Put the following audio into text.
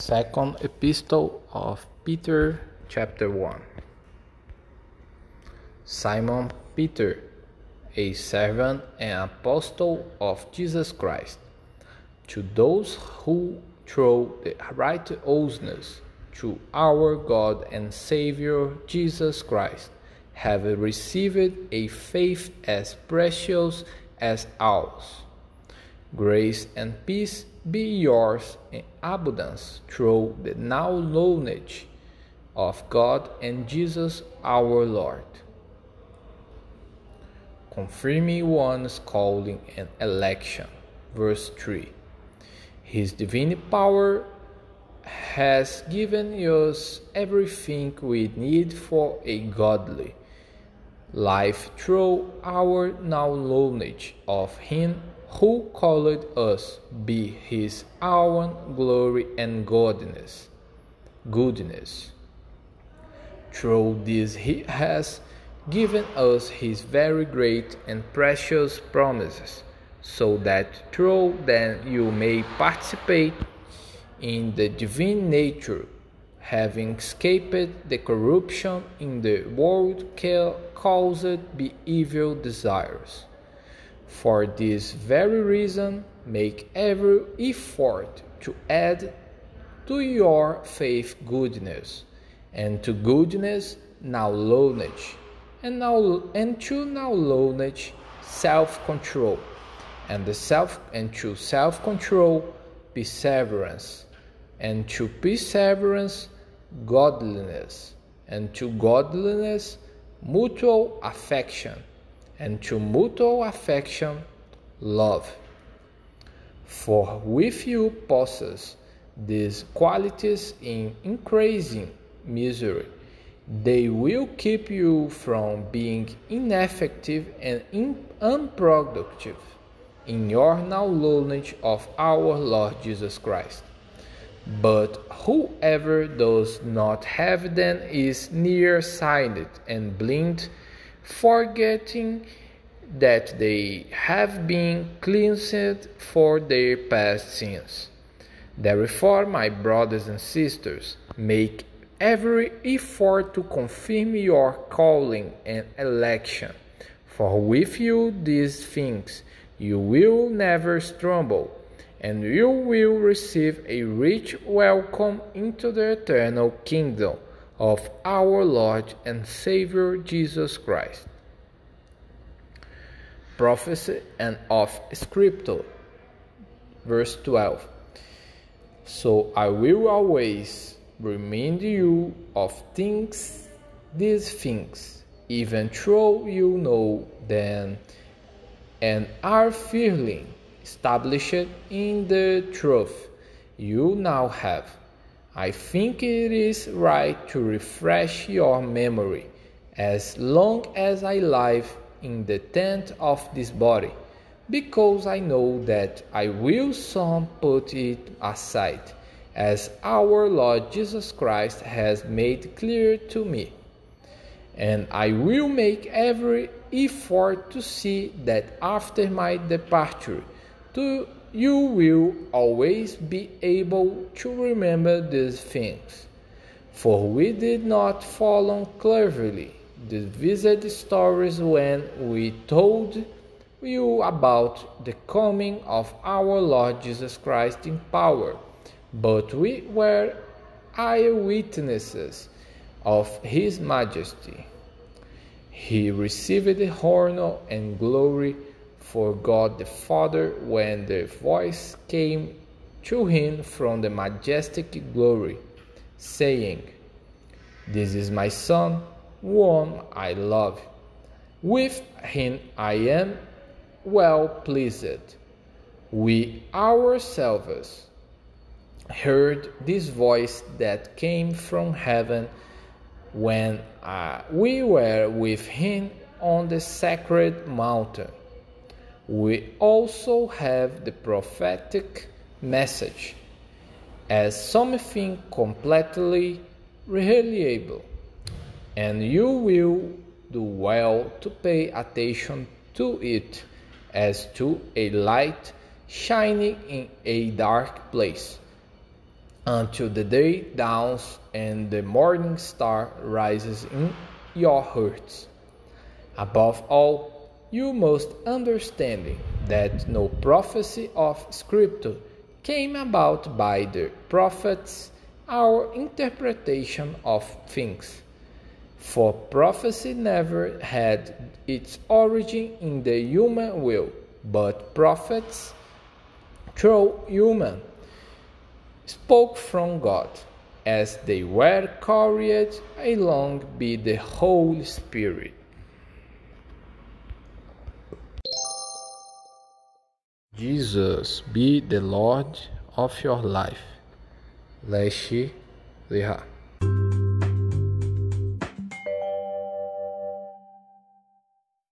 Second Epistle of Peter, chapter 1. Simon Peter, a servant and apostle of Jesus Christ, to those who through the righteousness to our God and Savior Jesus Christ have received a faith as precious as ours. Grace and peace be yours in abundance through the now knowledge of God and Jesus our Lord. Confirming one's calling and election. Verse 3. His divine power has given us everything we need for a godly life through our now knowledge of Him who called us be his own glory and goodness goodness. Through this he has given us his very great and precious promises so that through them you may participate in the divine nature having escaped the corruption in the world caused by evil desires. For this very reason, make every effort to add to your faith goodness, and to goodness now knowledge, and now and to now knowledge self-control, and the self and to self-control perseverance, and to perseverance godliness, and to godliness mutual affection and to mutual affection, love. For with you possess these qualities in increasing misery, they will keep you from being ineffective and unproductive in your now knowledge of our Lord Jesus Christ. But whoever does not have them is nearsighted and blind forgetting that they have been cleansed for their past sins. Therefore, my brothers and sisters, make every effort to confirm your calling and election. For with you these things you will never stumble, and you will receive a rich welcome into the eternal kingdom of our Lord and Savior Jesus Christ. Prophecy and of Scripture, verse 12. So I will always remind you of things, these things, even though you know them and are firmly established in the truth you now have I think it is right to refresh your memory as long as I live in the tent of this body, because I know that I will soon put it aside, as our Lord Jesus Christ has made clear to me. And I will make every effort to see that after my departure, to you will always be able to remember these things. For we did not follow cleverly the vivid stories when we told you about the coming of our Lord Jesus Christ in power, but we were eyewitnesses of his majesty. He received the honor and glory for God the Father when the voice came to him from the majestic glory, saying, This is my Son, whom I love. With him I am well pleased. We ourselves heard this voice that came from heaven when uh, we were with him on the sacred mountain we also have the prophetic message as something completely reliable, and you will do well to pay attention to it as to a light shining in a dark place, until the day dawns and the morning star rises in your hearts. Above all, you must understand that no prophecy of Scripture came about by the prophets our interpretation of things. For prophecy never had its origin in the human will, but prophets, through human, spoke from God, as they were carried along by the Holy Spirit. Jesus be the Lord of your life. Leshi Liha.